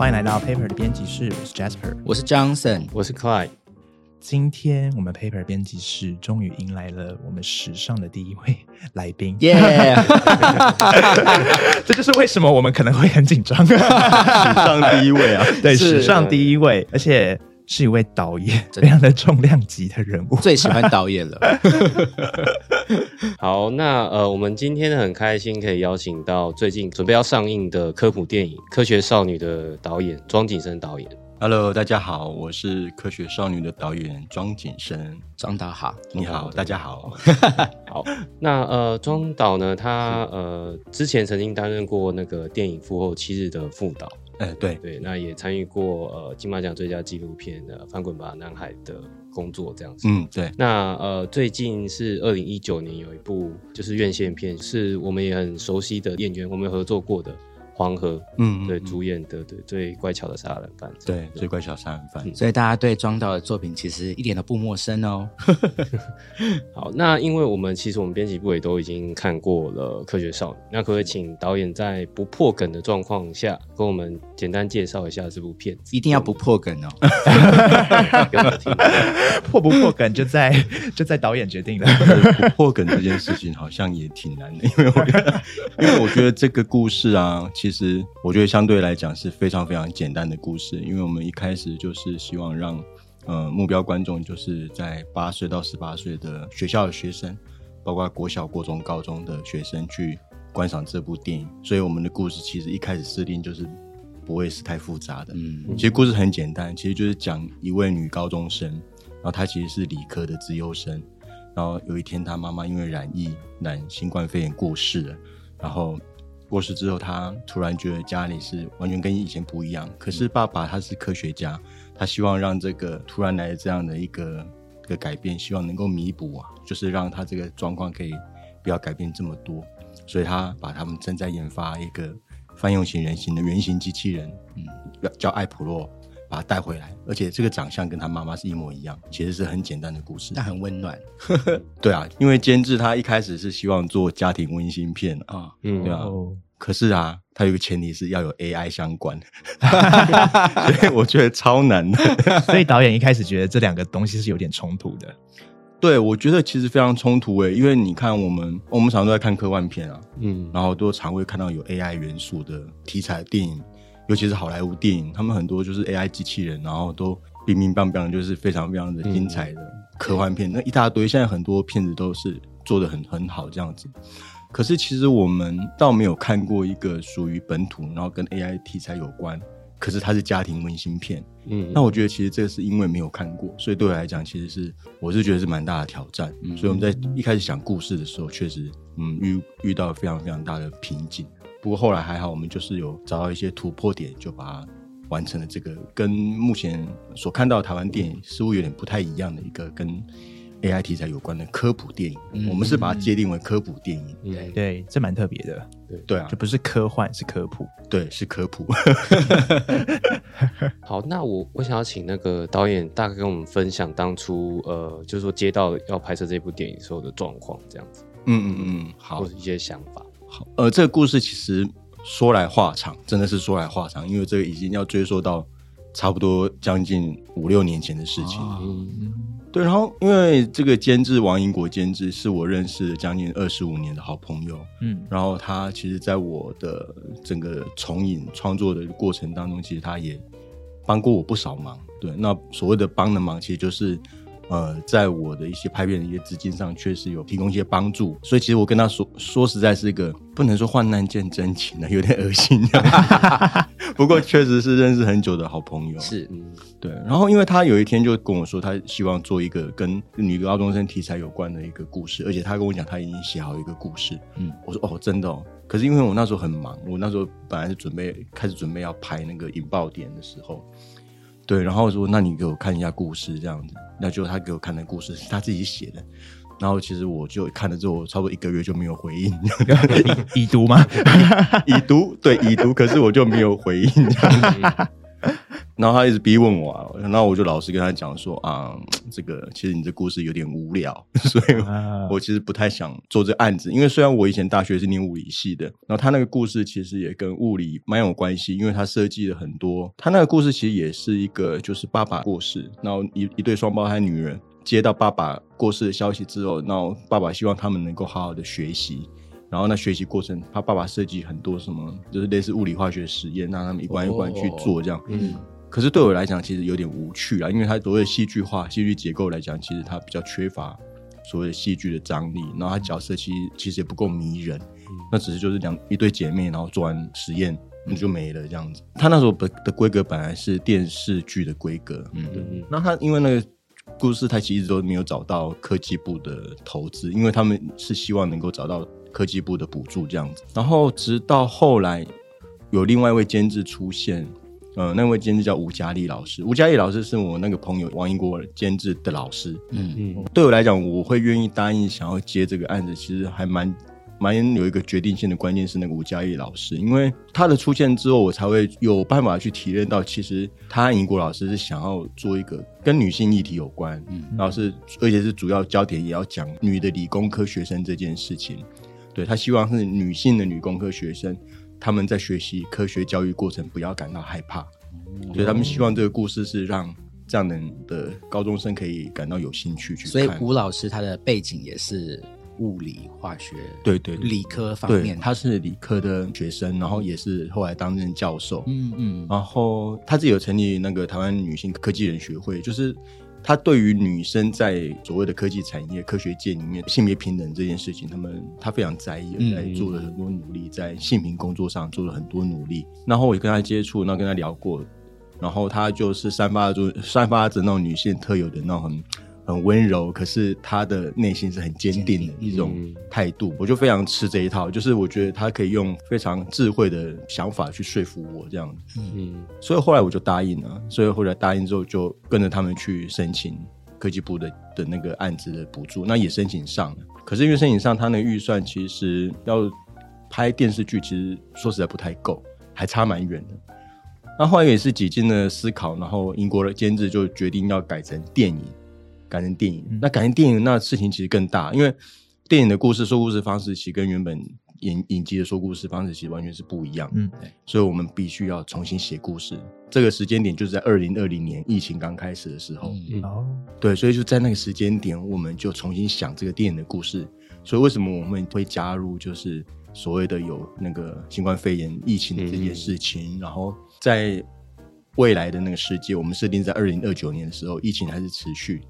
欢迎来到 Paper 的编辑室，我是 Jasper。我是 Johnson，我是 Clyde。今天我们 Paper 编辑室终于迎来了我们史上的第一位 来宾，耶！这就是为什么我们可能会很紧张。史上第一位啊，对，是史上第一位，而且是一位导演，非常的重量级的人物。最喜欢导演了。好，那呃，我们今天很开心可以邀请到最近准备要上映的科普电影《科学少女》的导演庄景生导演。Hello，大家好，我是科学少女的导演庄景生。庄导好，你好，大家好。好，那呃，庄导呢，他呃之前曾经担任过那个电影《父后七日》的副导，哎，对，对，那也参与过呃金马奖最佳纪录片的《翻滚吧，男孩》的工作这样子。嗯，对，那呃，最近是二零一九年有一部就是院线片，是我们也很熟悉的演员，我们合作过的黄河，嗯，对，嗯主演的对最乖巧的杀人犯，对最乖巧杀人犯。所以大家对庄导的作品其实一点都不陌生哦。好，那因为我们其实我们编辑部也都已经看过了《科学少女》，那可不可以请导演在不破梗的状况下，跟我们简单介绍一下这部片子？一定要不破梗哦。破不破梗就在 就在导演决定了。不破梗这件事情好像也挺难的，因为我因为我觉得这个故事啊，其实我觉得相对来讲是非常非常简单的故事，因为我们一开始就是希望让呃目标观众就是在八岁到十八岁的学校的学生，包括国小、国中、高中的学生去观赏这部电影，所以我们的故事其实一开始设定就是不会是太复杂的，嗯，其实故事很简单，其实就是讲一位女高中生，然后她其实是理科的资优生，然后有一天她妈妈因为染疫染新冠肺炎过世了，然后过世之后，她突然觉得家里是完全跟以前不一样。可是爸爸他是科学家，他希望让这个突然来的这样的一个一个改变，希望能够弥补啊，就是让他这个状况可以不要改变这么多，所以他把他们正在研发一个泛用型人形的原型机器人，嗯，叫艾普洛，把他带回来，而且这个长相跟他妈妈是一模一样，其实是很简单的故事但。很温暖 对啊，因为监制他一开始是希望做家庭温馨片啊，啊。嗯对啊哦，可是啊，它有一个前提是要有 AI 相关，所以我觉得超难的。所以导演一开始觉得这两个东西是有点冲突的。对，我觉得其实非常冲突诶，因为你看我们我们常常都在看科幻片啊，嗯然后都常会看到有 AI 元素的题材的电影，尤其是好莱坞电影，他们很多就是 AI 机器人，然后都冰冰棒棒，就是非常非常的精彩的科幻片，那一大堆。现在很多片子都是做的很很好这样子。可是其实我们倒没有看过一个属于本土，然后跟 AI 题材有关，可是它是家庭温馨片。嗯那我觉得其实这个是因为没有看过，所以对我来讲，其实是我是觉得是蛮大的挑战。嗯所以我们在一开始想故事的时候，确实嗯遇遇到非常非常大的瓶颈。不过后来还好，我们就是有找到一些突破点，就把它完成了这个跟目前所看到的台湾电影似乎有点不太一样的一个跟 AI 题材有关的科普电影。嗯我们是把它界定为科普电影。嗯对，这蛮特别的，对啊就，不是科幻，是科普。对，是科普。好，那我我想要请那个导演大概跟我们分享当初呃，就是说接到要拍摄这部电影时候的状况，这样子，嗯嗯嗯，好或。者一些想法。好呃，这个故事其实说来话长，真的是说来话长，因为这个已经要追溯到差不多将近五六年前的事情。哦嗯对，然后因为这个监制王英国监制是我认识将近二十五年的好朋友，嗯，然后他其实在我的整个重影创作的过程当中，其实他也帮过我不少忙。对，那所谓的帮的忙，其实就是呃，在我的一些拍片的一些资金上，确实有提供一些帮助。所以其实我跟他说说实在是一个不能说患难见真情的，有点恶心。不过确实是认识很久的好朋友。是嗯对，然后因为他有一天就跟我说，他希望做一个跟女高中生题材有关的一个故事，而且他跟我讲他已经写好一个故事。嗯嗯，我说哦，真的哦。可是因为我那时候很忙，我那时候本来是准备开始准备要拍那个引爆点的时候，对，然后我说那你给我看一下故事这样子，那就他给我看的故事是他自己写的。然后其实我就看了之后，我差不多一个月就没有回应，已读吗？已读对已读，可是我就没有回应这样子。然后他一直逼问我、啊，然后我就老实跟他讲说啊，这个其实你这故事有点无聊，所以啊我其实不太想做这案子。因为虽然我以前大学是念物理系的，然后他那个故事其实也跟物理蛮有关系，因为他设计了很多。他那个故事其实也是一个，就是爸爸过世，然后一一对双胞胎女人接到爸爸过世的消息之后，然后爸爸希望他们能够好好的学习。然后那学习过程，他爸爸设计很多什么，就是类似物理化学实验，让他们一关一关去做这样。嗯可是对我来讲，其实有点无趣啊，因为它所谓的戏剧化、戏剧结构来讲，其实它比较缺乏所谓的戏剧的张力，然后它角色其实其实也不够迷人，那只是就是两一对姐妹，然后做完实验那就没了这样子。他那时候的的规格本来是电视剧的规格，嗯，对。嗯那他因为那个故事，他其实一直都没有找到科技部的投资，因为他们是希望能够找到科技部的补助这样子。然后直到后来有另外一位监制出现，呃，那位监制叫吴嘉丽老师。吴嘉丽老师是我那个朋友王英国监制的老师。嗯。嗯。对我来讲，我会愿意答应想要接这个案子，其实还蛮蛮有一个决定性的关键是那个吴嘉丽老师，因为他的出现之后，我才会有办法去体认到，其实他和尹国老师是想要做一个跟女性议题有关，嗯，然后是而且是主要焦点也要讲女的理工科学生这件事情，对他希望是女性的女工科学生，他们在学习科学教育过程不要感到害怕，所以他们希望这个故事是让这样的的高中生可以感到有兴趣去看。所以吴老师他的背景也是物理、化学、对对对理科方，面。他是理科的学生，然后也是后来担任教授。嗯嗯然后他自己有成立那个台湾女性科技人学会，就是他对于女生在所谓的科技产业、科学界里面性别平等这件事情，他们他非常在意，嗯在做了很多努力，在性平工作上做了很多努力。然后我也跟他接触，然后跟他聊过，然后他就是散发着散发着那种女性特有的那种很。很温柔，可是他的内心是很坚定的一种嗯态度，我就非常吃这一套。就是我觉得他可以用非常智慧的想法去说服我这样子。嗯所以后来我就答应了，所以后来答应之后就跟着他们去申请科技部的的那个案子的补助，那也申请上了。可是因为申请上，他那个预算其实要拍电视剧，其实说实在不太够，还差蛮远的。那后来也是几经的思考，然后英国的监制就决定要改成电影，改成电影。那改成电影，那事情其实更大，因为电影的故事说故事方式，其实跟原本影影集的说故事方式其实完全是不一样。嗯，所以我们必须要重新写故事。这个时间点就是在二零二零年疫情刚开始的时候，嗯哦，对，所以就在那个时间点，我们就重新想这个电影的故事。所以为什么我们会加入，就是所谓的有那个新冠肺炎疫情的这件事情，然后在未来的那个世界，我们设定在二零二九年的时候，疫情还是持续，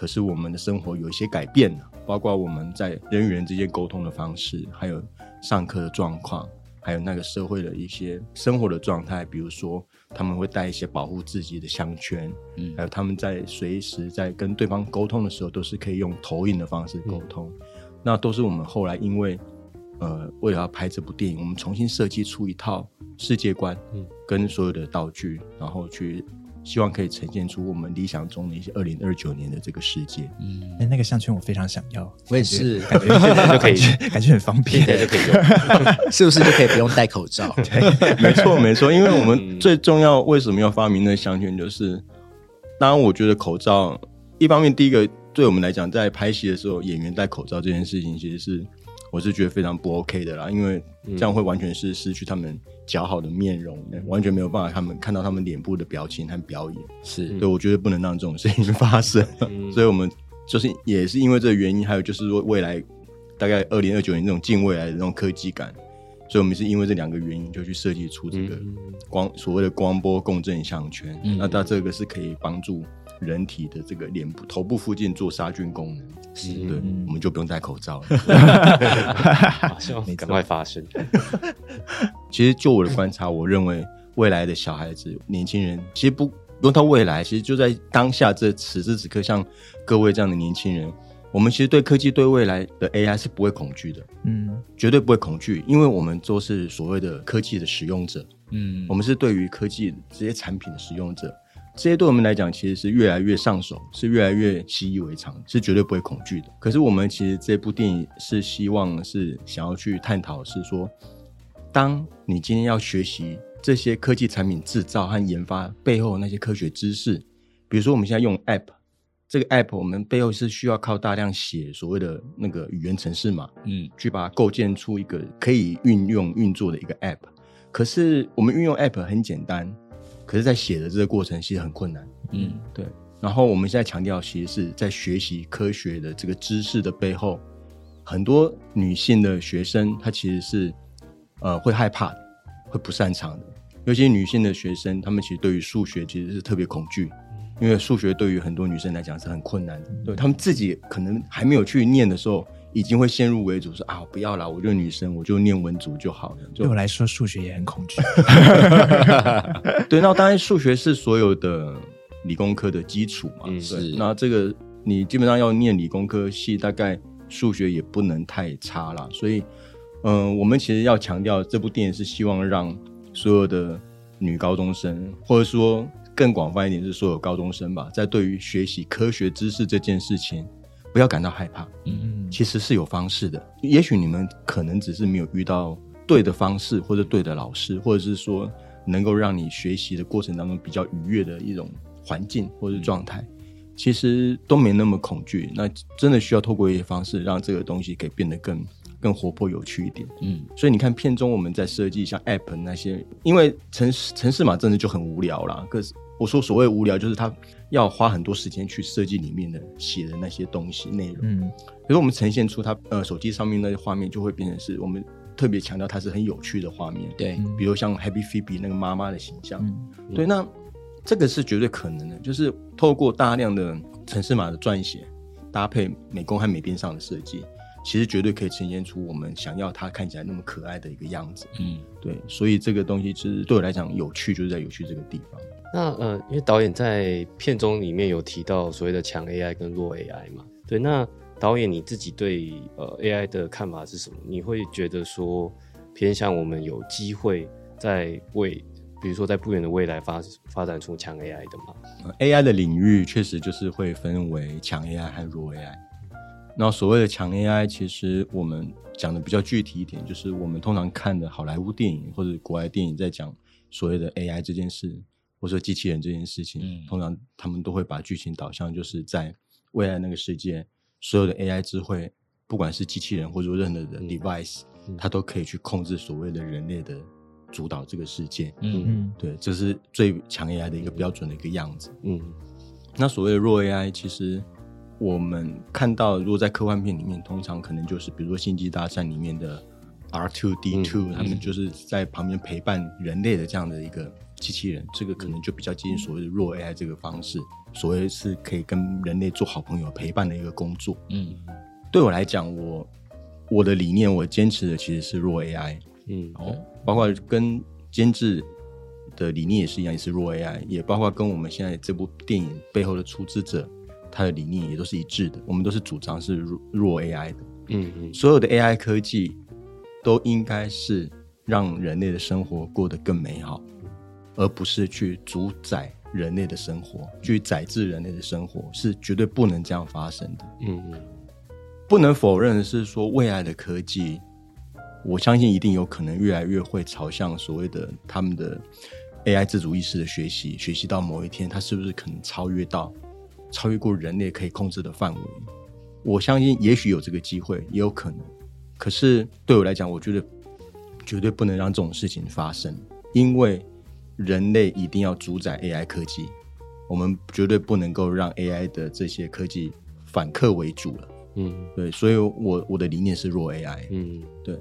可是我们的生活有一些改变了，包括我们在人与人之间沟通的方式，还有上课的状况，还有那个社会的一些生活的状态，比如说他们会带一些保护自己的项圈，嗯。还有他们在随时在跟对方沟通的时候，都是可以用投影的方式沟通，那都是我们后来因为呃为了要拍这部电影，我们重新设计出一套世界观，嗯。跟所有的道具，然后去希望可以呈现出我们理想中的一些二零二九年的这个世界。嗯，哎，那个项圈我非常想要，我也是，感觉现在 就可以感觉感觉很方现在便。就可以用。是不是就可以不用戴口罩？没错，没错，因为我们嗯最重要为什么要发明那个项圈，就是当然我觉得口罩，一方面第一个对我们来讲，在拍戏的时候，演员戴口罩这件事情，其实是我是觉得非常不 OK 的啦，因为这样会完全是失去他们姣好的面容，完全没有办法他们看到他们脸部的表情和表演。是对，我觉得不能让这种事情发生，嗯 所以我们就是也是因为这个原因，还有就是说未来大概二零二九年这种近未来的那种科技感，所以我们是因为这两个原因就去设计出这个嗯光所谓的光波共振项圈。嗯那它这个是可以帮助人体的这个脸部、头部附近做杀菌功能。是对，我们就不用戴口罩了。希望赶快发生。其实就我的观察，我认为未来的小孩子、年轻人，其实不不用到未来，其实就在当下这此时此刻，像各位这样的年轻人，我们其实对科技、对未来的 AI 是不会恐惧的，嗯，绝对不会恐惧，因为我们都是所谓的科技的使用者，嗯我们是对于科技这些产品的使用者。这些对我们来讲，其实是越来越上手，是越来越习以为常，是绝对不会恐惧的。可是我们其实这部电影是希望是想要去探讨，是说，当你今天要学习这些科技产品制造和研发背后的那些科学知识，比如说我们现在用 App，这个 App 我们背后是需要靠大量写所谓的那个语言程式嘛，嗯去把它构建出一个可以运用运作的一个 App。可是我们运用 App 很简单，可是在写的这个过程其实很困难。嗯对，然后我们现在强调，其实是在学习科学的这个知识的背后，很多女性的学生她其实是呃会害怕的，会不擅长的。尤其女性的学生，她们其实对于数学其实是特别恐惧，因为数学对于很多女生来讲是很困难的。对她们自己可能还没有去念的时候，已经会先入为主说啊，不要啦，我就女生，我就念文组就好了。对我来说，数学也很恐惧。对，那当然数学是所有的理工科的基础嘛。嗯是那这个你基本上要念理工科系，大概数学也不能太差啦。所以，嗯、我们其实要强调，这部电影是希望让所有的女高中生，或者说更广泛一点是所有高中生吧，在对于学习科学知识这件事情，不要感到害怕。嗯，其实是有方式的。也许你们可能只是没有遇到对的方式，或者对的老师，或者是说能够让你学习的过程当中比较愉悦的一种环境或者状态，其实都没那么恐惧。那真的需要透过一些方式，让这个东西可以变得更更活泼有趣一点。嗯所以你看片中我们在设计像 App 那些，因为城市城市嘛真的就很无聊啦。可是我说所谓无聊，就是它要花很多时间去设计里面的写的那些东西内容。嗯可是我们呈现出它呃手机上面那些画面，就会变成是我们特别强调它是很有趣的画面。对，嗯比如像 Happy Phoebe 那个妈妈的形象，嗯对，那这个是绝对可能的，就是透过大量的城市码的撰写，搭配美工和美编上的设计，其实绝对可以呈现出我们想要它看起来那么可爱的一个样子。嗯对，所以这个东西其实对我来讲有趣，就是在有趣这个地方。那呃，因为导演在片中里面有提到所谓的强 AI 跟弱 AI 嘛，对，那导演你自己对呃 AI 的看法是什么？你会觉得说偏向我们有机会在未，比如说在不远的未来发发展出强 AI 的吗？呃 AI 的领域确实就是会分为强 AI 和弱 AI。那所谓的强 AI，其实我们讲的比较具体一点，就是我们通常看的好莱坞电影或者国外电影在讲所谓的 AI 这件事，或者说机器人这件事情，嗯。通常他们都会把剧情导向就是在未来那个世界，所有的 AI 智慧，不管是机器人或者说任何的嗯 device，、嗯。它都可以去控制所谓的人类的主导这个世界。嗯。嗯。对，这是最强 AI 的一个标准的一个样子。嗯。那所谓的弱 AI，其实我们看到，如果在科幻片里面，通常可能就是比如说《星际大战》里面的 R two D two，、嗯。他们就是在旁边陪伴人类的这样的一个机器人，这个可能就比较接近所谓的弱 AI 这个方式，所谓是可以跟人类做好朋友、陪伴的一个工作。嗯对我来讲，我我的理念，我坚持的其实是弱 AI。嗯哦，包括跟监制的理念也是一样，也是弱 AI，也包括跟我们现在这部电影背后的出资者他的理念也都是一致的。我们都是主张是弱弱 AI 的，嗯嗯所有的 AI 科技都应该是让人类的生活过得更美好，而不是去主宰人类的生活，去宰制人类的生活，是绝对不能这样发生的。嗯嗯不能否认的是，说未来的科技，我相信一定有可能越来越会朝向所谓的他们的 AI 自主意识的学习，学习到某一天，它是不是可能超越到超越过人类可以控制的范围？我相信也许有这个机会，也有可能。可是对我来讲，我觉得绝对不能让这种事情发生，因为人类一定要主宰 AI 科技，我们绝对不能够让 AI 的这些科技反客为主了。嗯对，所以我我的理念是弱 AI，嗯对，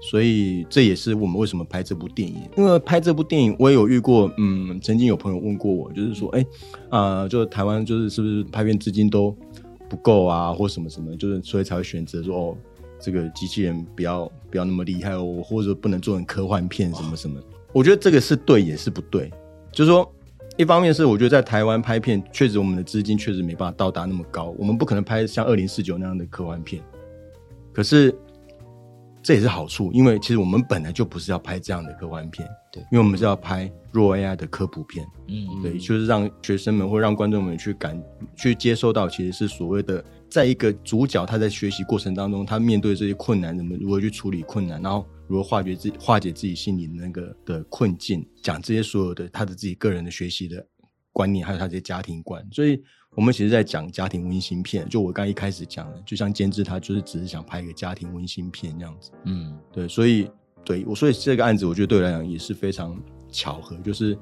所以这也是我们为什么拍这部电影。因为拍这部电影，我也有遇过，嗯，曾经有朋友问过我，就是说，哎，啊、就台湾就是是不是拍片资金都不够啊，或什么什么，就是所以才会选择说，哦，这个机器人不要不要那么厉害哦，或者不能做成科幻片什么什么。我觉得这个是对，也是不对，就是说。一方面是我觉得在台湾拍片，确实我们的资金确实没办法到达那么高，我们不可能拍像二零四九那样的科幻片。可是这也是好处，因为其实我们本来就不是要拍这样的科幻片，对因为我们是要拍弱 AI 的科普片，嗯对，就是让学生们或让观众们去感去接收到，其实是所谓的，在一个主角他在学习过程当中，他面对这些困难，怎么如何去处理困难，然后如何化解自己化解自己心里那个的困境，讲这些所有的他的自己个人的学习的观念，还有他这些家庭观。所以，我们其实在讲家庭温馨片。就我刚一开始讲的，就像监制他就是只是想拍一个家庭温馨片这样子。嗯，对，所以对我所以这个案子，我觉得对我来讲也是非常巧合，就是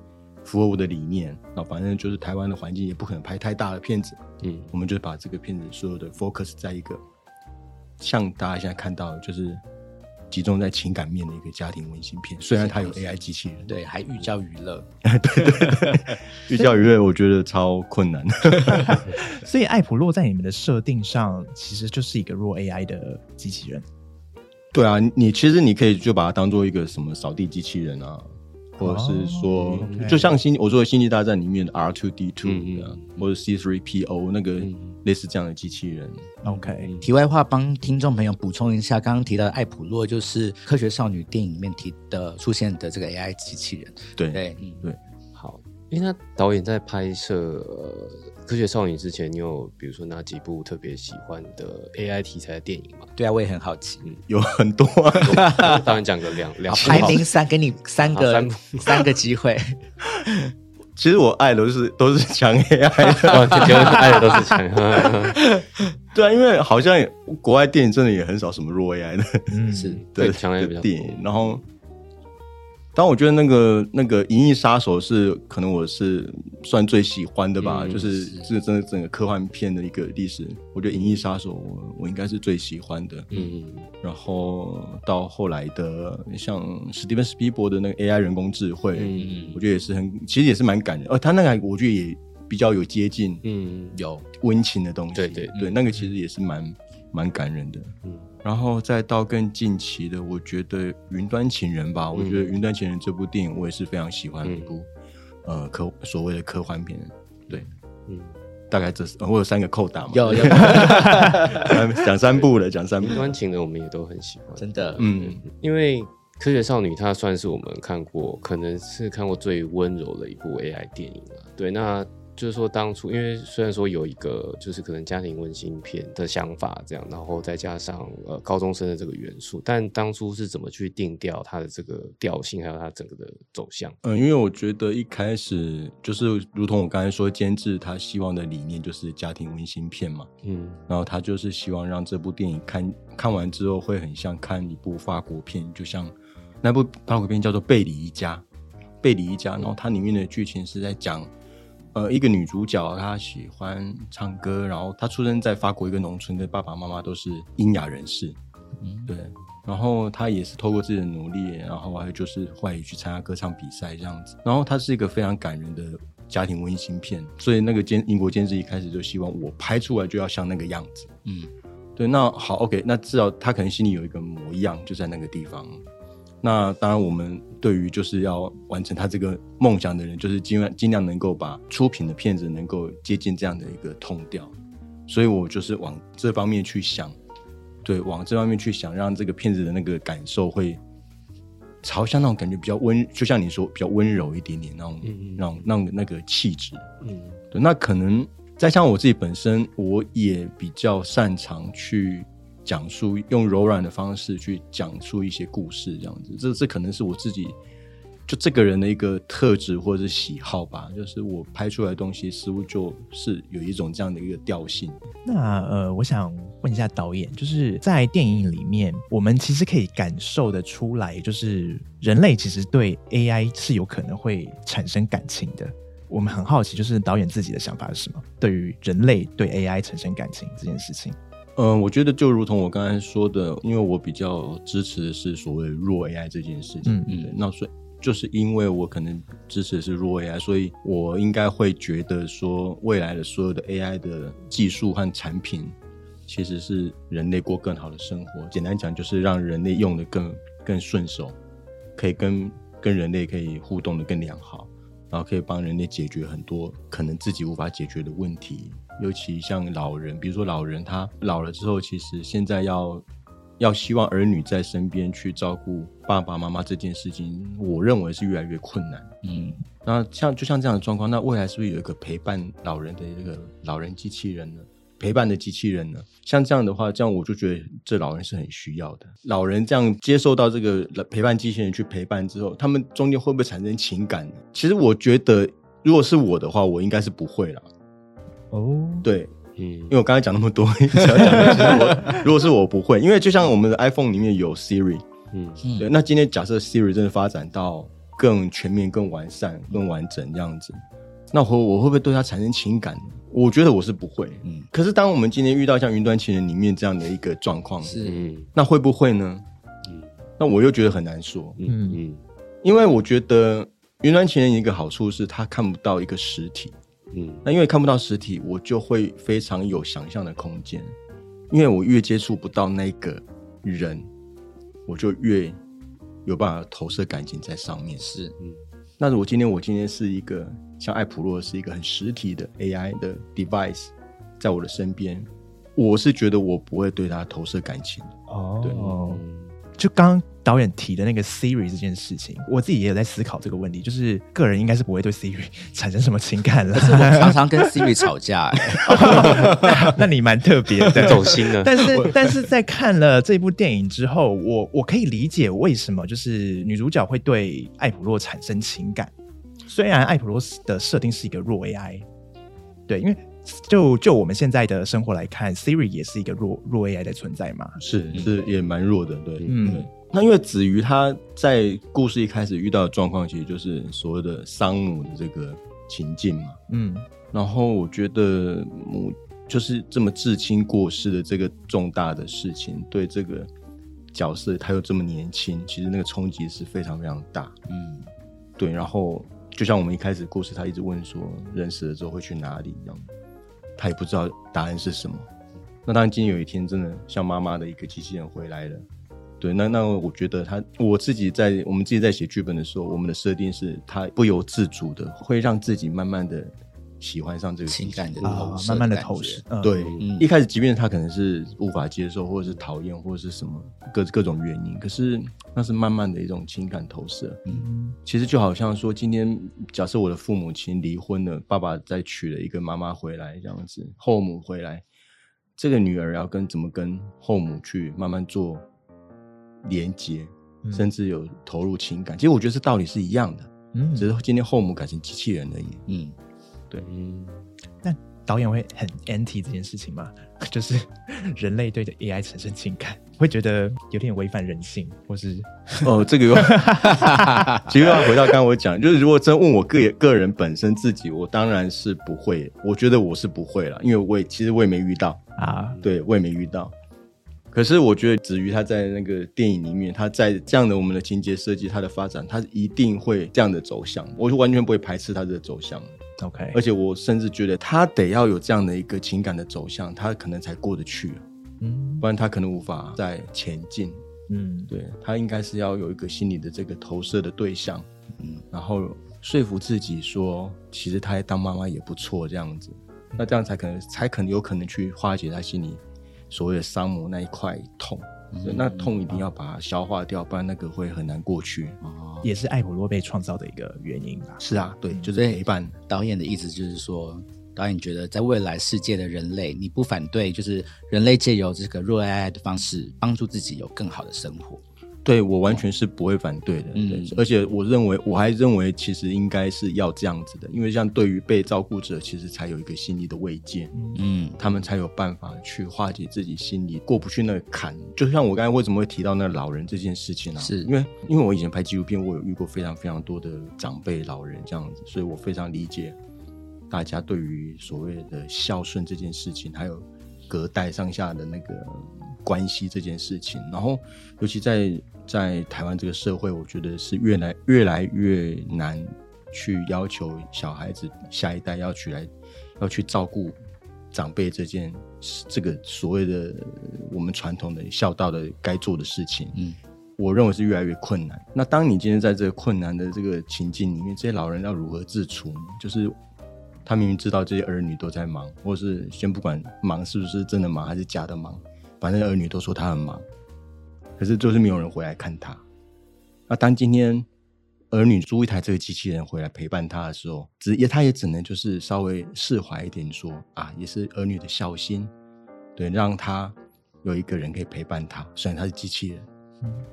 符合我的理念。那反正就是台湾的环境也不可能拍太大的片子，嗯我们就把这个片子所有的 focus 在一个像大家现在看到的，就是集中在情感面的一个家庭温馨片。虽然它有 AI 机器人，对，还寓教于乐。寓教于乐，我觉得超困难。所以艾普洛在你们的设定上，其实就是一个弱 AI 的机器人。对啊，你其实你可以就把它当做一个什么扫地机器人啊，或者是说，就像星我说的《星际大战》里面的 R two D two 或者 C three P O 那个嗯类似这样的机器人。OK，题外话，帮听众朋友补充一下，刚刚提到的艾普洛就是《科学少女》电影里面提的出现的这个 AI 机器人。对对，嗯，好，因为那导演在拍摄呃《科学少女》之前，你有比如说哪几部特别喜欢的 AI 题材的电影吗？对啊，我也很好奇。有很多啊，导演 讲个两两排名三，给你三个好三个机会。其实我爱的都是都是强 AI 的，哦，结婚爱的都是强，对啊，因为好像国外电影真的也很少什么弱 AI 的嗯，是对强 AI 比较多的电影，然后。但我觉得那个那个《银翼杀手》是可能我是算最喜欢的吧，嗯就是是这个真的整个科幻片的一个历史，我觉得《银翼杀手》我我应该是最喜欢的。嗯，然后到后来的像史蒂芬斯皮伯的那个 AI 人工智慧，嗯我觉得也是很，其实也是蛮感人。哦，他那个我觉得也比较有接近嗯有，温情的东西。对对对，那个其实也是蛮蛮感人的。嗯然后再到更近期的，我觉得《云端情人》吧，我觉得《云端情人》这部电影我也是非常喜欢的一部、呃科所谓的科幻片。对，嗯，大概这是、呃我有三个扣打嘛，有有，讲三部了，讲三部云。端情人我们也都很喜欢，真的，嗯，因为《科学少女》它算是我们看过，可能是看过最温柔的一部 AI 电影了。对，那就是说当初，因为虽然说有一个就是可能家庭温馨片的想法这样，然后再加上呃高中生的这个元素，但当初是怎么去定调它的这个调性，还有它整个的走向？嗯，因为我觉得一开始就是如同我刚才说，监制他希望的理念就是家庭温馨片嘛，嗯然后他就是希望让这部电影看看完之后会很像看一部法国片，就像那部法国片叫做《贝里一家》，贝里一家，然后它里面的剧情是在讲，呃，一个女主角她喜欢唱歌，然后她出生在法国一个农村，的爸爸妈妈都是聋哑人士，嗯对，然后她也是透过自己的努力，然后还有就是外语去参加歌唱比赛这样子，然后她是一个非常感人的家庭温馨片，所以那个监英国监制一开始就希望我拍出来就要像那个样子，嗯，对，那好，OK，那至少他可能心里有一个模样，就在那个地方。那当然，我们对于就是要完成他这个梦想的人，就是尽量尽量能够把出品的片子能够接近这样的一个痛调，所以我就是往这方面去想，对，往这方面去想，让这个片子的那个感受会朝向那种感觉比较温，就像你说比较温柔一点点那种，那种那种那个气质。嗯。对，那可能再像我自己本身，我也比较擅长去讲述，用柔软的方式去讲述一些故事，这样子。这这可能是我自己就这个人的一个特质或者是喜好吧。就是我拍出来的东西，似乎就是有一种这样的一个调性。那呃，我想问一下导演，就是在电影里面，我们其实可以感受得出来，就是人类其实对 AI 是有可能会产生感情的。我们很好奇，就是导演自己的想法是什么？对于人类对 AI 产生感情这件事情，嗯，我觉得就如同我刚才说的，因为我比较支持的是所谓弱 AI 这件事情。嗯嗯对，那所以就是因为我可能支持的是弱 AI，所以我应该会觉得说，未来的所有的 AI 的技术和产品，其实是人类过更好的生活。简单讲，就是让人类用的更更顺手，可以跟跟人类可以互动的更良好。然后可以帮人类解决很多可能自己无法解决的问题，尤其像老人，比如说老人他老了之后，其实现在要要希望儿女在身边去照顾爸爸妈妈这件事情，我认为是越来越困难。嗯，那像就像这样的状况，那未来是不是有一个陪伴老人的一个老人机器人呢？陪伴的机器人呢？像这样的话，这样我就觉得这老人是很需要的。老人这样接受到这个陪伴机器人去陪伴之后，他们中间会不会产生情感呢？其实我觉得，如果是我的话，我应该是不会啦。哦，对，嗯。因为我刚才讲那么多，想要讲的，其实 我如果是我不会，因为就像我们的 iPhone 里面有 Siri，嗯。嗯对，那今天假设 Siri 真的发展到更全面、更完善、更完整这样子，那我我会不会对它产生情感？我觉得我是不会。嗯，可是当我们今天遇到像云端情人里面这样的一个状况，是。嗯那会不会呢？嗯。那我又觉得很难说，嗯。嗯。因为我觉得云端情人一个好处是它看不到一个实体，嗯。那因为看不到实体，我就会非常有想象的空间，因为我越接触不到那个人，我就越有办法投射感情在上面。是，嗯。那如果今天我今天是一个像艾普洛是一个很实体的 AI 的 device，在我的身边，我是觉得我不会对他投射感情。哦，对。嗯。就刚刚导演提的那个 Siri 这件事情，我自己也有在思考这个问题，就是个人应该是不会对 Siri 产生什么情感了。是我常常跟 Siri 吵架、哎那 那你蛮特别的，走心了，但是，但是在看了这部电影之后，我我可以理解为什么就是女主角会对艾普洛产生情感。虽然艾普洛的设定是一个弱 AI，对，因为就就我们现在的生活来看，Siri 也是一个弱弱 AI 的存在嘛。是是也蛮弱的，对，嗯对。那因为子瑜他在故事一开始遇到的状况，其实就是所谓的丧母的这个情境嘛。嗯然后我觉得母就是这么至亲过世的这个重大的事情，对这个角色他又这么年轻，其实那个冲击是非常非常大。嗯，对，然后就像我们一开始故事，他一直问说人死了之后会去哪里，一样，他也不知道答案是什么。那当然，今天有一天真的像妈妈的一个机器人回来了，对，那那我觉得他我自己在我们自己在写剧本的时候，我们的设定是他不由自主的会让自己慢慢的喜欢上这个情感的啊投，射慢慢的投射，嗯，对，嗯。一开始即便他可能是无法接受，或者是讨厌，或者是什么各各种原因，可是那是慢慢的一种情感投射。嗯。其实就好像说，今天假设我的父母亲离婚了，爸爸再娶了一个妈妈回来，这样子，后母回来，这个女儿要跟怎么跟后母去慢慢做连接，嗯甚至有投入情感。其实我觉得这道理是一样的，嗯只是今天后母改成机器人而已。嗯，嗯那导演会很 anti 这件事情吗？就是人类对着 AI 产生情感，会觉得有点违反人性，或是哦，这个又，其实要回到刚刚我讲，就是如果真问我个个人本身自己，我当然是不会，我觉得我是不会了，因为我也其实我也没遇到，啊，对我也没遇到。可是我觉得子瑜他在那个电影里面，他在这样的我们的情节设计，他的发展，他一定会这样的走向，我就完全不会排斥他的走向，OK，而且我甚至觉得他得要有这样的一个情感的走向，他可能才过得去，嗯。不然他可能无法再前进。嗯。对他应该是要有一个心理的这个投射的对象，嗯。嗯，然后说服自己说，其实他当妈妈也不错，这样子，那这样才可能才可能有可能去化解他心里所谓的伤膜那一块痛，对那痛一定要把它消化掉，不然那个会很难过去。哦，也是艾普洛被创造的一个原因吧。是啊，对，就是所以陪伴。导演的意思就是说，导演觉得在未来世界的人类，你不反对，就是人类借由这个热爱爱的方式，帮助自己有更好的生活。对我完全是不会反对的，嗯对，而且我认为我还认为其实应该是要这样子的，因为像对于被照顾者，其实才有一个心理的慰藉，嗯他们才有办法去化解自己心里过不去那个坎。就像我刚才为什么会提到那老人这件事情啊？是因为因为我以前拍纪录片，我有遇过非常非常多的长辈老人这样子，所以我非常理解大家对于所谓的孝顺这件事情，还有隔代上下的那个关系这件事情。然后，尤其在在台湾这个社会，我觉得是越来越来越难去要求小孩子下一代要去来要去照顾长辈这件这个所谓的呃我们传统的孝道的该做的事情。嗯我认为是越来越困难。那当你今天在这个困难的这个情境里面，这些老人要如何自处呢？就是他明明知道这些儿女都在忙，或是先不管忙是不是真的忙还是假的忙，反正儿女都说他很忙，可是就是没有人回来看他。那当今天儿女租一台这个机器人回来陪伴他的时候，只也他也只能就是稍微释怀一点说啊，也是儿女的孝心，对，让他有一个人可以陪伴他，虽然他是机器人。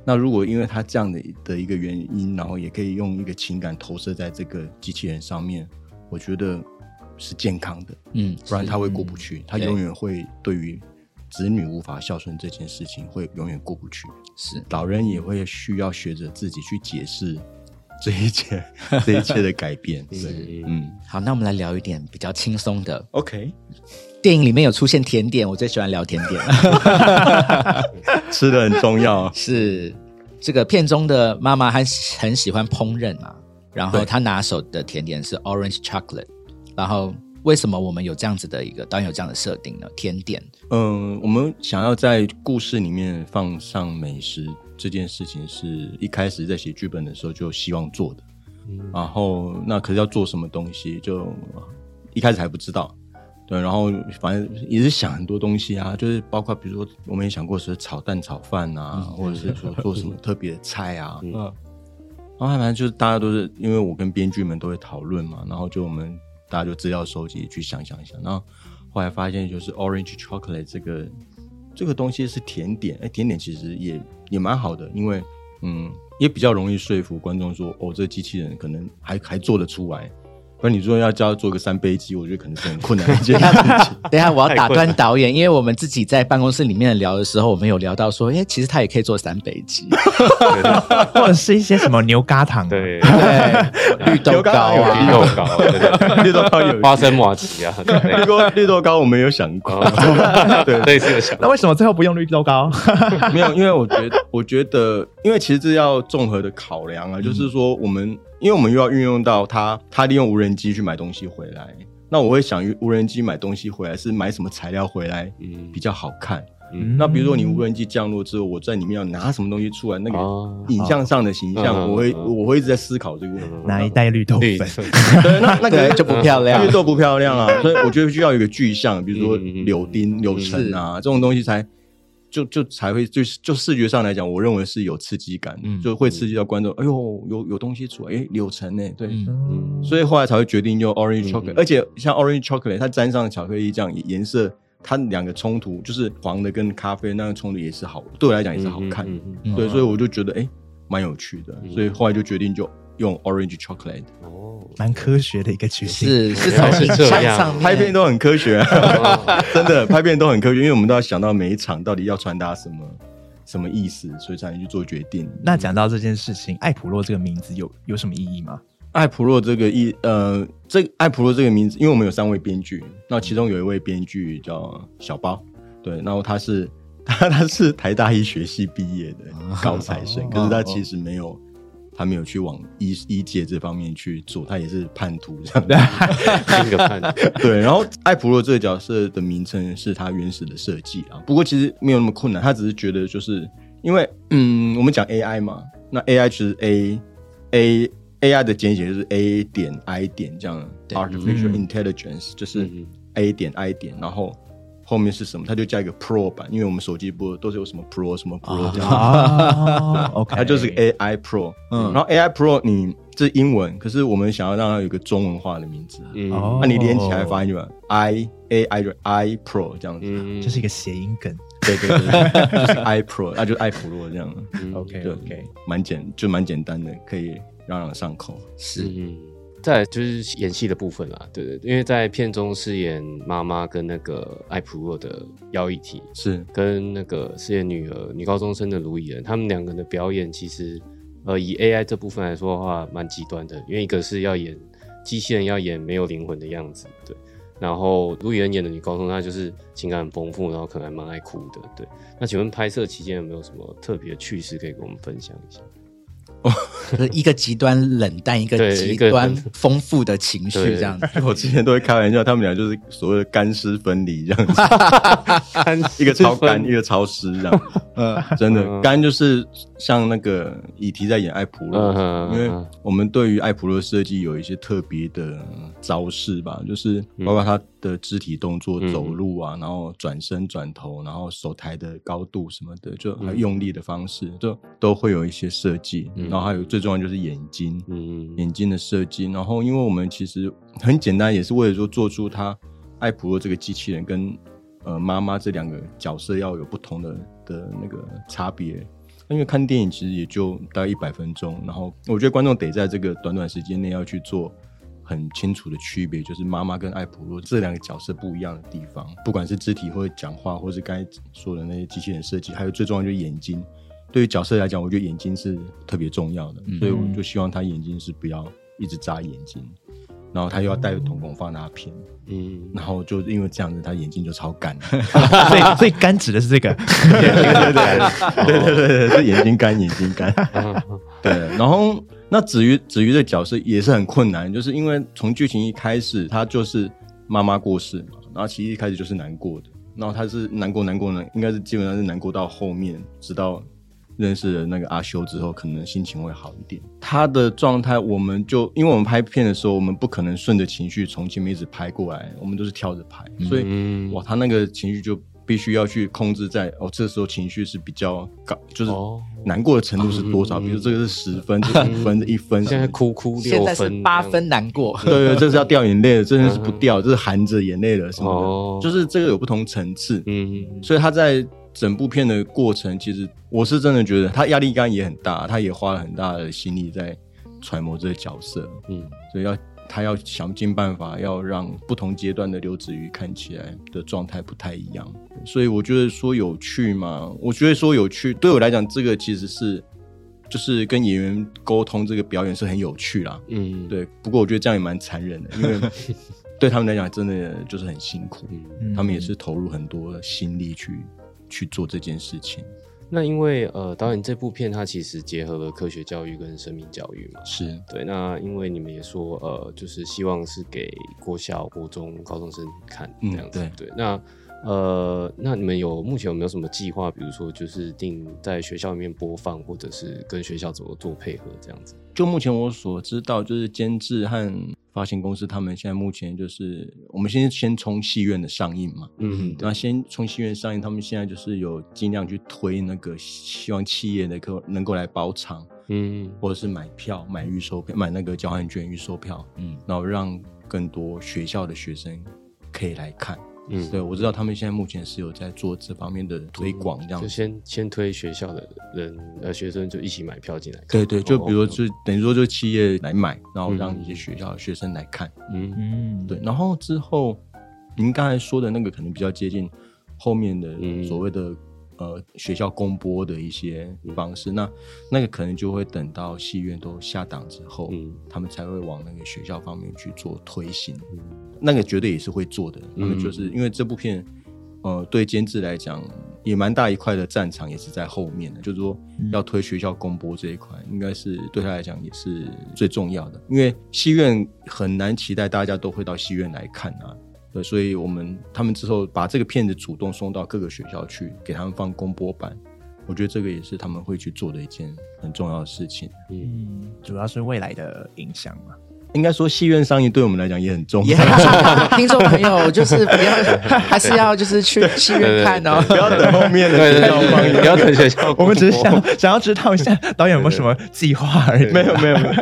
那如果因为他这样的的一个原因，然后也可以用一个情感投射在这个机器人上面，我觉得是健康的。嗯，不然他会过不去，他永远会对于子女无法孝顺这件事情会永远过不去。是老人也会需要学着自己去解释这一切这一切的改变。是，嗯好，那我们来聊一点比较轻松的。，OK，电影里面有出现甜点，我最喜欢聊甜点。吃的很重要。是这个片中的妈妈很很喜欢烹饪嘛，然后她拿手的甜点是 orange chocolate。然后为什么我们有这样子的一个导演有这样的设定呢？甜点嗯，我们想要在故事里面放上美食这件事情，是一开始在写剧本的时候就希望做的。嗯然后那可是要做什么东西，就一开始还不知道。对，然后反正也是想很多东西啊，就是包括比如说，我们也想过是炒蛋炒饭啊，或者是说做什么特别的菜啊，嗯，然后反正就是大家都是因为我跟编剧们都会讨论嘛，然后就我们大家就资料收集去想想想，然后后来发现就是 orange chocolate 这个这个东西是甜点，哎，甜点其实也也蛮好的，因为嗯也比较容易说服观众说，哦，这机器人可能还还做得出来。不然你说要教他做个三杯鸡，我觉得可能是很困难的一件事情。等一下，我要打断导演，因为我们自己在办公室里面聊的时候，我们有聊到说，哎，其实他也可以做三杯鸡，或者是一些什么牛轧糖、啊，对，对，绿豆糕有啊，绿豆糕，对对绿豆糕有花生马奇啊，对绿豆绿豆糕我没有想过，对，类似的想那为什么最后不用绿豆糕？没有，因为我觉得，我觉得，因为其实这要综合的考量啊，就是说我们，因为我们又要运用到他，他利用无人机去买东西回来，那我会想，无人机买东西回来是买什么材料回来嗯。比较好看？嗯。那比如说你无人机降落之后，我在里面要拿什么东西出来，那个哦影像上的形象，嗯我会我会一直在思考这个问题。拿一袋绿豆粉，对，那那个 对就不漂亮。绿豆不漂亮啊，所以我觉得需要有一个具象，比如说柳丁、柳橙啊这种东西才就就才会就是就视觉上来讲，我认为是有刺激感，嗯就会刺激到观众。哎呦，有有东西出来，哎，柳橙呢？对，所以后来才会决定用 orange 嗯 chocolate，、嗯而且像 orange chocolate，它沾上巧克力酱颜色。它两个冲突就是黄的跟咖啡那个冲突也是好，对我来讲也是好看的。嗯嗯嗯对，所以我就觉得哎，蛮有趣的，所以后来就决定就用 orange chocolate。哦，蛮科学的一个决定。是是是这样拍片都很科学、啊，真的拍片都很科学，因为我们都要想到每一场到底要传达什么什么意思，所以才能去做决定。那讲到这件事情，艾普洛这个名字有有什么意义吗？艾普洛这个意呃，这个艾普洛这个名字，因为我们有三位编剧，那其中有一位编剧叫小包，对，然后他是 他他是台大医学系毕业的高材生，可是他其实没有。他没有去往医医界这方面去做，他也是叛徒这样。子。新的判断，对，然后艾普洛这个角色的名称是他原始的设计啊，不过其实没有那么困难，他只是觉得就是因为嗯，我们讲 AI 嘛，那 AI 其实 A A AI 的简写就是 A 点 I 点这样对，artificial 嗯。intelligence 就是嗯。A 点 I 点，然后后面是什么，它就加一个 Pro 版，因为我们手机不都是有什么 Pro 什么 Pro 这样，OK，它就是 AI Pro，嗯。嗯，然后 AI Pro 你这是英文，可是我们想要让它有一个中文化的名字，嗯。哦。那你连起来发音就吧，I A I 就 I Pro 这样子，嗯这是一个谐音梗。对对对，就是 I Pro，那就是爱普洛这样，嗯 OK 就 OK，蛮简就蛮简单的，可以朗朗上口。是。嗯，再来就是演戏的部分啦，对对，因为在片中饰演妈妈跟那个艾普洛的姚一体，是跟那个饰演女儿女高中生的卢以恩，他们两个人的表演其实，呃，以 AI 这部分来说的话，蛮极端的，因为一个是要演机器人要演没有灵魂的样子，对。然后卢以恩演的女高中，她就是情感很丰富，然后可能还蛮爱哭的，对。那请问拍摄期间有没有什么特别趣事可以跟我们分享一下？就是一个极端冷淡，一个极端丰富的情绪，这样子。我之前都会开玩笑，他们俩就是所谓的干湿分离这样子，一个超干，一个超湿这样。嗯，真的嗯。干就是像那个以提在演艾普洛嗯，因为嗯我们对于艾普洛设计有一些特别的招式吧，就是包括他的肢体动作，嗯走路啊，然后转身、转头，然后手抬的高度什么的，就还有用力的方式，就都会有一些设计。嗯然后还有最重要就是眼睛，嗯眼睛的设计。然后因为我们其实很简单，也是为了说做出它艾普洛这个机器人跟呃妈妈这两个角色要有不同的的那个差别。因为看电影其实也就大概一百分钟，然后我觉得观众得在这个短短时间内要去做很清楚的区别，就是妈妈跟艾普洛这两个角色不一样的地方，不管是肢体或者讲话，或是刚才说的那些机器人设计，还有最重要就是眼睛。对于角色来讲，我觉得眼睛是特别重要的，所以我就希望他眼睛是不要一直眨眼睛，然后他又要戴瞳孔放大片，嗯，然后就因为这样子，他眼睛就超干。所以所以干指的是这个，对对对对，是眼睛干，眼睛干。对，然后那子瑜子瑜的角色也是很困难，就是因为从剧情一开始，他就是妈妈过世嘛，然后其实一开始就是难过的，然后他是难过难过呢，应该是基本上是难过到后面，直到认识了那个阿修之后，可能心情会好一点。他的状态，我们就因为我们拍片的时候，我们不可能顺着情绪从前面一直拍过来，我们都是跳着拍，所以嗯。哇，他那个情绪就必须要去控制在哦，这时候情绪是比较高，就是哦。难过的程度是多少？嗯。比如这个是十分，这五分，这一分，现在哭哭现在是八分难过，对对，这是要掉眼泪的，这是不掉，这是含着眼泪的什么哦。的，就是这个有不同层次。嗯，所以他在整部片的过程，其实我是真的觉得他压力感也很大，他也花了很大的心力在揣摩这个角色，嗯。所以要他要想尽办法，要让不同阶段的刘子瑜看起来的状态不太一样。所以我觉得说有趣嘛，我觉得说有趣，对我来讲，这个其实是就是跟演员沟通这个表演是很有趣啦。嗯，对，不过我觉得这样也蛮残忍的，因为 对他们来讲，真的就是很辛苦，嗯。他们也是投入很多心力去去做这件事情。那因为呃，导演这部片它其实结合了科学教育跟生命教育嘛，是，对。那因为你们也说呃，就是希望是给国小、国中、高中生看嗯这样子，对。那呃，那你们有目前有没有什么计划？比如说就是定在学校里面播放，或者是跟学校怎么做配合这样子？就目前我所知道，就是监制和发行公司他们现在目前就是，我们先先冲戏院的上映嘛，嗯，那先从戏院上映，他们现在就是有尽量去推那个，希望企业的够能够来包场，嗯或者是买票、买预售票、买那个交换券预售票，嗯，然后让更多学校的学生可以来看。嗯，对，我知道他们现在目前是有在做这方面的推广，这样子。就先先推学校的人呃学生就一起买票进来看，对对，就比如就等于说，就企业来买，然后让嗯一些学校的学生来看。嗯。嗯，对，然后之后您刚才说的那个可能比较接近后面的嗯。所谓的、呃学校公播的一些方式，那那个可能就会等到戏院都下档之后，嗯他们才会往那个学校方面去做推行。嗯那个绝对也是会做的，那们就是因为这部片。呃，对监制来讲，也蛮大一块的战场也是在后面的，就是说要推学校公播这一块，应该是对他来讲也是最重要的，因为戏院很难期待大家都会到戏院来看啊。对，所以我们他们之后把这个片子主动送到各个学校去，给他们放公播版，我觉得这个也是他们会去做的一件很重要的事情。嗯嗯，主要是未来的影响嘛。应该说，戏院上映对我们来讲也很重要。听众朋友就是不要，还是要就是去戏院看哦。不要等后面的学校放映，不要等学校 我们只是想想要知道一下导演有没有什么计划而已。没有没有没有。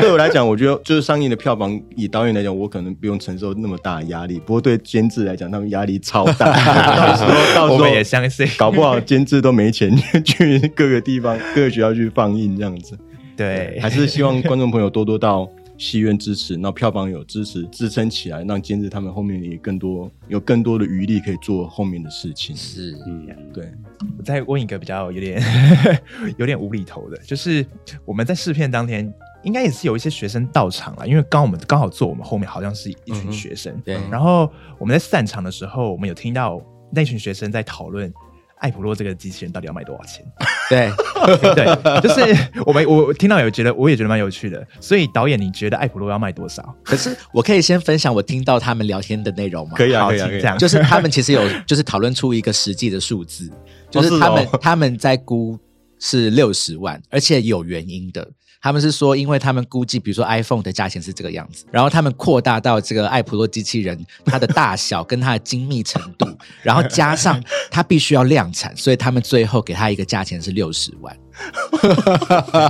对我来讲，我觉得就是上映的票房，以导演来讲，我可能不用承受那么大的压力。不过对监制来讲，他们压力超大。到时候到时候也相信，搞不好监制都没钱去各个地方、各个学校去放映这样子。对，还是希望观众朋友多多到戏院支持，那票房有支持支撑起来，让监制他们后面也更多有更多的余力可以做后面的事情。是，嗯。对，我再问一个比较有点 有点无厘头的，就是我们在试片当天，应该也是有一些学生到场了，因为刚我们刚好坐我们后面好像是一群学生，对。然后我们在散场的时候，我们有听到那群学生在讨论艾普洛这个机器人到底要卖多少钱。对，对，就是我们我我听到有觉得我也觉得蛮有趣的，所以导演你觉得艾普洛要卖多少？可是我可以先分享我听到他们聊天的内容吗？可以啊，可以啊，这样。就是他们其实有就是讨论出一个实际的数字，就是他们、他们在估是六十万，而且有原因的。他们是说，因为他们估计，比如说 iPhone 的价钱是这个样子，然后他们扩大到这个爱普洛机器人它的大小跟它的精密程度，然后加上它必须要量产，所以他们最后给它一个价钱是六十万，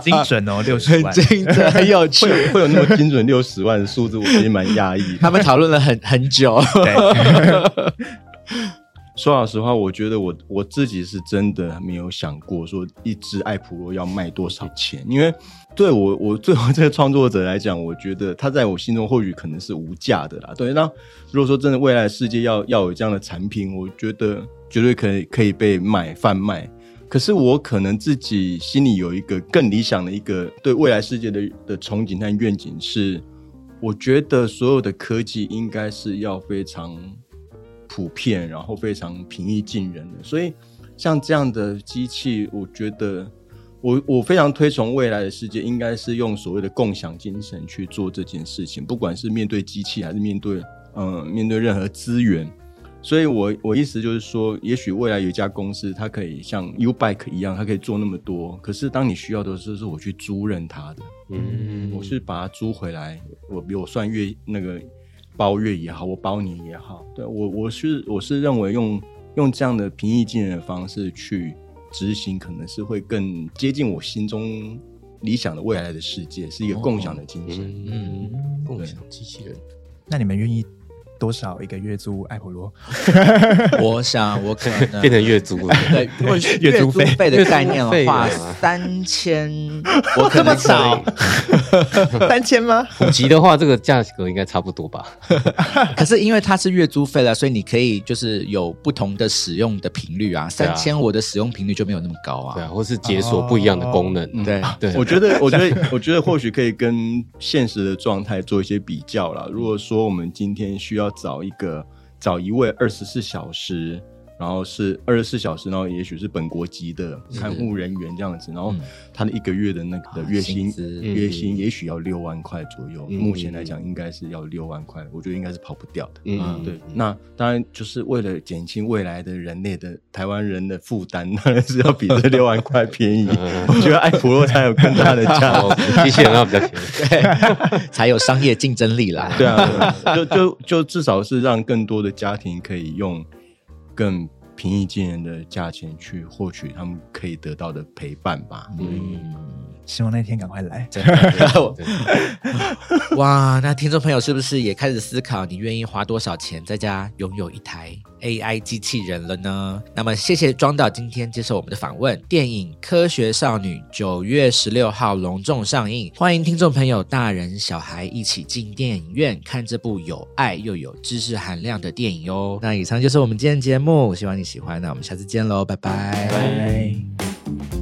精准哦，六十万，精准，很有趣会。有会有那么精准六十万的数字，我其实蛮压抑。他们讨论了很很久，对，说老实话，我觉得我我自己是真的没有想过说一只爱普罗要卖多少钱，因为对我我最后这个创作者来讲，我觉得他在我心中或许可能是无价的啦。对，那如果说真的未来世界要要有这样的产品，我觉得绝对可以可以被买贩卖。可是我可能自己心里有一个更理想的一个对未来世界的的憧憬和愿景是，我觉得所有的科技应该是要非常普遍，然后非常平易近人的。所以像这样的机器，我觉得我我非常推崇未来的世界，应该是用所谓的共享精神去做这件事情，不管是面对机器还是面对嗯面对任何资源。所以我我意思就是说，也许未来有一家公司，它可以像 U Bike 一样，它可以做那么多。可是当你需要的时候，是我去租赁它的，嗯，我是把它租回来，我比我算月那个包月也好，我包年也好，对我我是我是认为用用这样的平易近人的方式去执行，可能是会更接近我心中理想的未来的世界，是一个共享的精神。嗯，共享机器人，那你们愿意多少一个月租爱普罗？我想我可能变成月租了。对，如 果月租费费的概念的话三千我可能少 三千吗？普及的话，这个价格应该差不多吧？可是因为它是月租费了，所以你可以就是有不同的使用的频率啊。三千我的使用频率就没有那么高对啊，啊。或是解锁不一样的功能。嗯对，对，我觉得，我觉得，我觉得或许可以跟现实的状态做一些比较啦。如果说我们今天需要找一个找一位二十四小时，然后是二十四小时，然后也许是本国籍的看护人员这样子，然后他的一个月的那个的月薪薪月薪也许要六万块左右。嗯目前来讲，应该是要六万块，我觉得应该是跑不掉的。嗯对，那当然就是为了减轻未来的人类的台湾人的负担，当然是要比这六万块便宜。我觉得爱普洛才有更大的价哦值。机器人要比较便宜。对，才有商业竞争力啦。对啊，对啊就就就至少是让更多的家庭可以用更平易近人的价钱去获取他们可以得到的陪伴吧。嗯，希望那天赶快来。哇，那听众朋友是不是也开始思考，你愿意花多少钱在家拥有一台 AI 机器人了呢？那么，谢谢庄导今天接受我们的访问。电影《科学少女》九月十六号隆重上映，欢迎听众朋友大人小孩一起进电影院看这部有爱又有知识含量的电影哟。那以上就是我们今天的节目，希望你喜欢。那我们下次见喽，拜拜。拜。